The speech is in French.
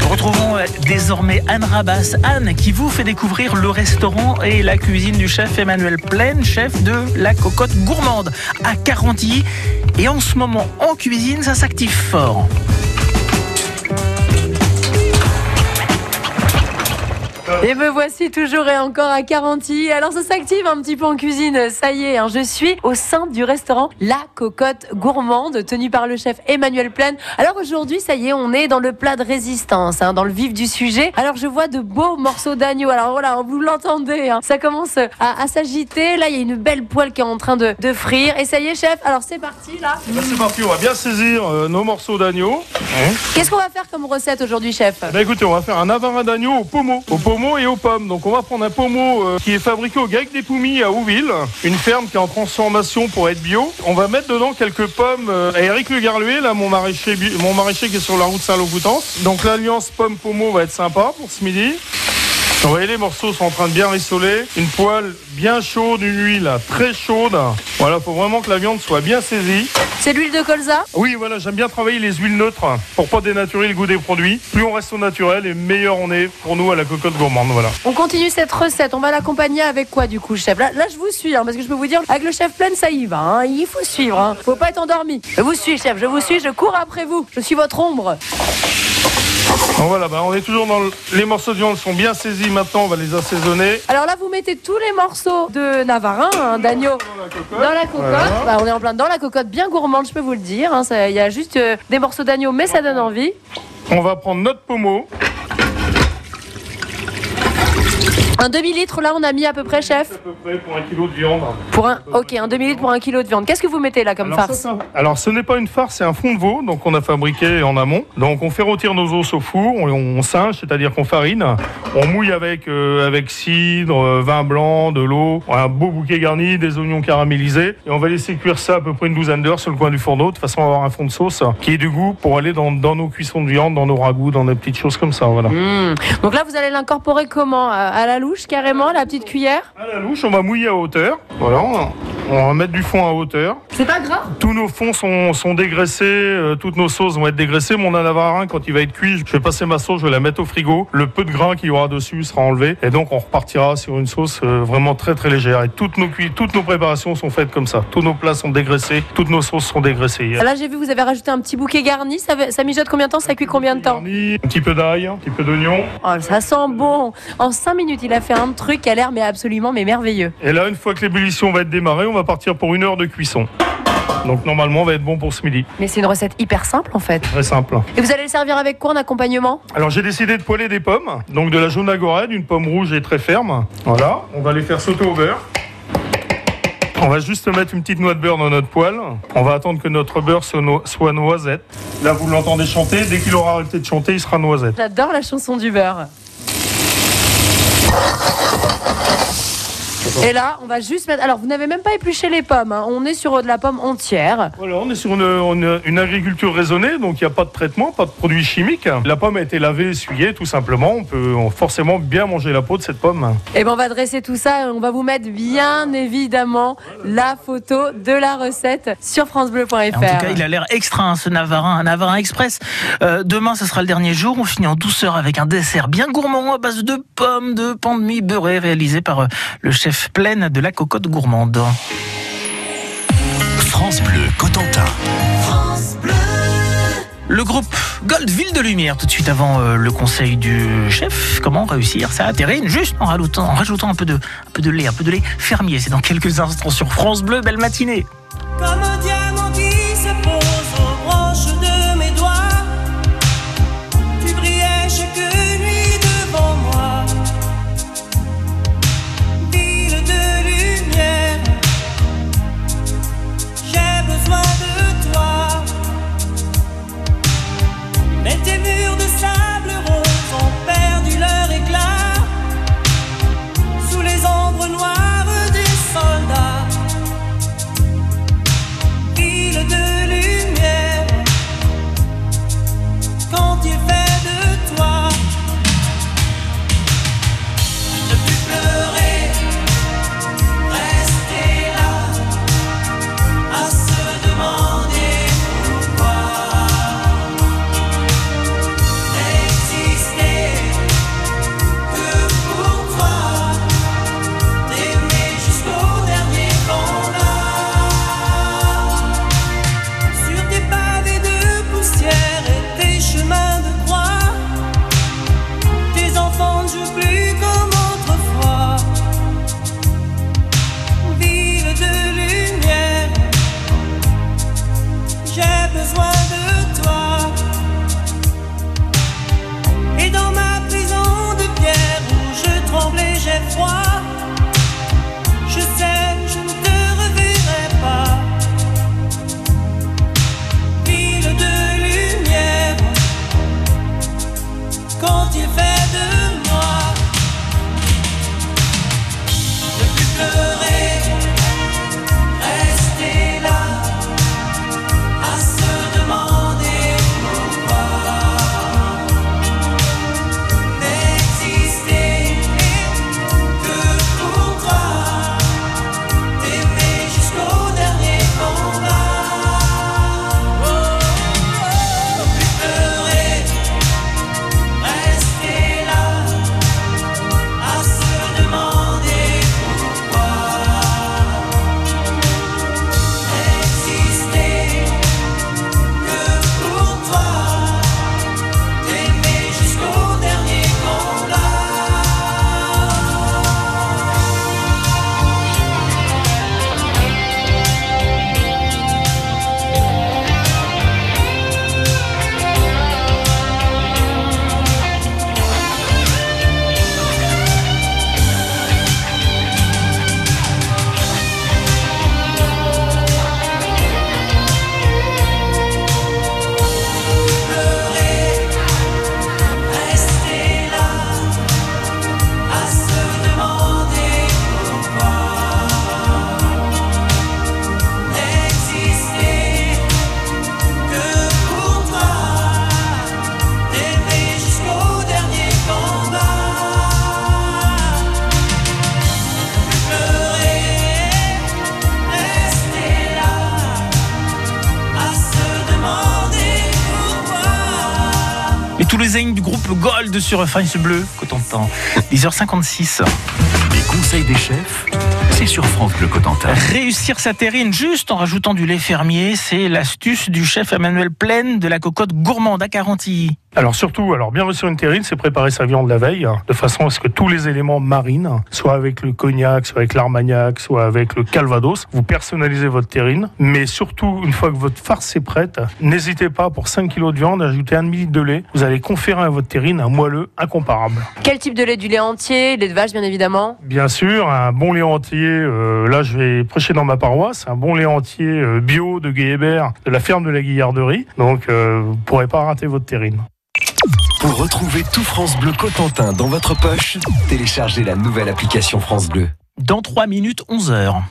Nous retrouvons euh, désormais Anne Rabas. Anne qui vous fait découvrir le restaurant et la cuisine du chef Emmanuel Plaine, chef de la cocotte gourmande à Carantilly. Et en ce moment, en cuisine, ça s'active fort. Et me voici toujours et encore à Caranty. Alors ça s'active un petit peu en cuisine, ça y est, hein. je suis au sein du restaurant La Cocotte Gourmande, tenu par le chef Emmanuel Plaine. Alors aujourd'hui, ça y est, on est dans le plat de résistance, hein, dans le vif du sujet. Alors je vois de beaux morceaux d'agneau. Alors voilà, vous l'entendez, hein. ça commence à, s'agiter. Là, il y a une belle poêle qui est en train de, frire. Et ça y est, chef, alors c'est parti là. c'est parti, on va bien saisir euh, nos morceaux d'agneau. Qu'est-ce qu'on va faire comme recette aujourd'hui, chef? Bah, Écoutez, on va faire un avarin d'agneau au pommeau. Au pommeau et aux pommes. Donc on va prendre un pommeau euh, qui est fabriqué au Grec des Poumis à Ouville, une ferme qui est en transformation pour être bio. On va mettre dedans quelques pommes euh, à Eric Le Garluet, là mon maraîcher, mon maraîcher qui est sur la route Saint-Lô-Coutances. Donc l'alliance pomme-pommeau va être sympa pour ce midi. Vous voyez, les morceaux sont en train de bien rissoler. Une poêle bien chaude, une huile très chaude. Voilà, faut vraiment que la viande soit bien saisie. C'est l'huile de colza Oui, voilà, j'aime bien travailler les huiles neutres pour pas dénaturer le goût des produits. Plus on reste au naturel et meilleur on est pour nous à la cocotte gourmande. Voilà. On continue cette recette. On va l'accompagner avec quoi du coup, chef? Là, je vous suis, hein, parce que je peux vous dire, avec le chef plein, ça y va. Hein. Il faut suivre. Hein. Faut pas être endormi. Je vous suis, chef. Je vous suis. Je cours après vous. Je suis votre ombre. Donc voilà, bah, on est toujours dans les morceaux de viande sont bien saisis maintenant, on va les assaisonner. Alors là, vous mettez tous les morceaux de navarin, hein, d'agneau, dans la cocotte. Bah, on est en plein dans la cocotte, bien gourmande, je peux vous le dire. Hein. Il y a juste euh, des morceaux d'agneau, mais ça donne envie. On va prendre notre pommeau. Un demi-litre, là, on a mis à peu près, chef À peu près pour un kilo de viande. Pour un, ok, un demi-litre pour un kilo de viande. Qu'est-ce que vous mettez là comme farce Alors, ce n'est pas une farce, c'est un fond de veau, donc on a fabriqué en amont. Donc, on fait rôtir nos os au four, on, singe, c'est-à-dire qu'on farine. On mouille avec, euh, avec cidre, euh, vin blanc, de l'eau, un beau bouquet garni, des oignons caramélisés. Et on va laisser cuire ça à peu près une douzaine d'heures sur le coin du fourneau, de façon à avoir un fond de sauce qui ait du goût pour aller dans, nos cuissons de viande, dans nos ragoûts, dans des petites choses comme ça. Voilà. Mmh. Donc là, vous allez l'incorporer comment À la louche, carrément la petite cuillère? À la louche, on va mouiller à hauteur. Voilà, va mettre du fond à hauteur. C'est pas grave Tous nos fonds sont, sont dégraissés, euh, toutes nos sauces vont être dégraissées. Mon anavarin, quand il va être cuit, je vais passer ma sauce, je vais la mettre au frigo. Le peu de grain qu'il y aura dessus sera enlevé. Et donc, on repartira sur une sauce euh, vraiment très très légère. Et toutes nos, toutes nos préparations sont faites comme ça. Tous nos plats sont dégraissés, toutes nos sauces sont dégraissées. Là, j'ai vu, vous avez rajouté un petit bouquet garni. Ça, ça mijote combien de temps? Ça cuit combien de temps? Un petit peu d'ail, un petit peu d'oignon. Oh, ça sent bon. En 5 minutes, il a fait un truc qui a l'air mais absolument mais merveilleux. Et là, une fois que l'ébullition va être démarrée, on va partir pour une heure de cuisson. Donc normalement, on va être bon pour ce midi. Mais c'est une recette hyper simple en fait. Très simple. Et vous allez le servir avec quoi en accompagnement? Alors j'ai décidé de poêler des pommes, donc de la jaune agorade, une pomme rouge et très ferme. Voilà, on va les faire sauter au beurre. On va juste mettre une petite noix de beurre dans notre poêle. On va attendre que notre beurre soit noisette. Là, vous l'entendez chanter. Dès qu'il aura arrêté de chanter, il sera noisette. J'adore la chanson du beurre. Et là, on va juste mettre. Alors, vous n'avez même pas épluché les pommes. Hein. On est sur de la pomme entière. Voilà, on est sur une, agriculture raisonnée, donc il n'y a pas de traitement, pas de produits chimiques. La pomme a été lavée, essuyée, tout simplement. On peut forcément bien manger la peau de cette pomme. Et eh ben, on va dresser tout ça. On va vous mettre bien évidemment la photo de la recette sur FranceBleu.fr. En tout cas, il a l'air extra, hein, ce Navarin, un Navarin Express. Euh, demain, ce sera le dernier jour. On finit en douceur avec un dessert bien gourmand à base de pommes, de pain de mie beurré, réalisé par euh, le chef pleine de la cocotte gourmande. France Bleu Cotentin. France Bleu. Le groupe Gold Ville de Lumière, tout de suite avant euh, le conseil du chef. Comment réussir ça Terrine juste en rajoutant, en rajoutant un, peu de, un peu de lait, un peu de lait fermier. C'est dans quelques instants sur France Bleu. Belle matinée. quand il fait toulousain du groupe Gold sur France Bleu, Cotentin. 10h56. Les conseils des chefs, c'est sur France Bleu Cotentin. Réussir sa terrine juste en rajoutant du lait fermier, c'est l'astuce du chef Emmanuel Plaine de la cocotte gourmande à Carantilly. Alors surtout, alors bien réussir une terrine, c'est préparer sa viande la veille, hein, de façon à ce que tous les éléments marines, soit avec le cognac, soit avec l'armagnac, soit avec le calvados, vous personnalisez votre terrine. Mais surtout, une fois que votre farce est prête, n'hésitez pas pour 5 kg de viande à ajouter un demi de lait. Vous allez conférer à votre terrine un moelleux incomparable. Quel type de lait? Du lait entier, lait de vache bien évidemment Bien sûr, un bon lait entier, euh, là je vais prêcher dans ma paroisse, un bon lait entier euh, bio de Guéhébert, de la ferme de la Guillarderie. Donc euh, vous ne pourrez pas rater votre terrine. Pour retrouver tout France Bleu Cotentin dans votre poche, téléchargez la nouvelle application France Bleu. Dans 3 minutes, 11h.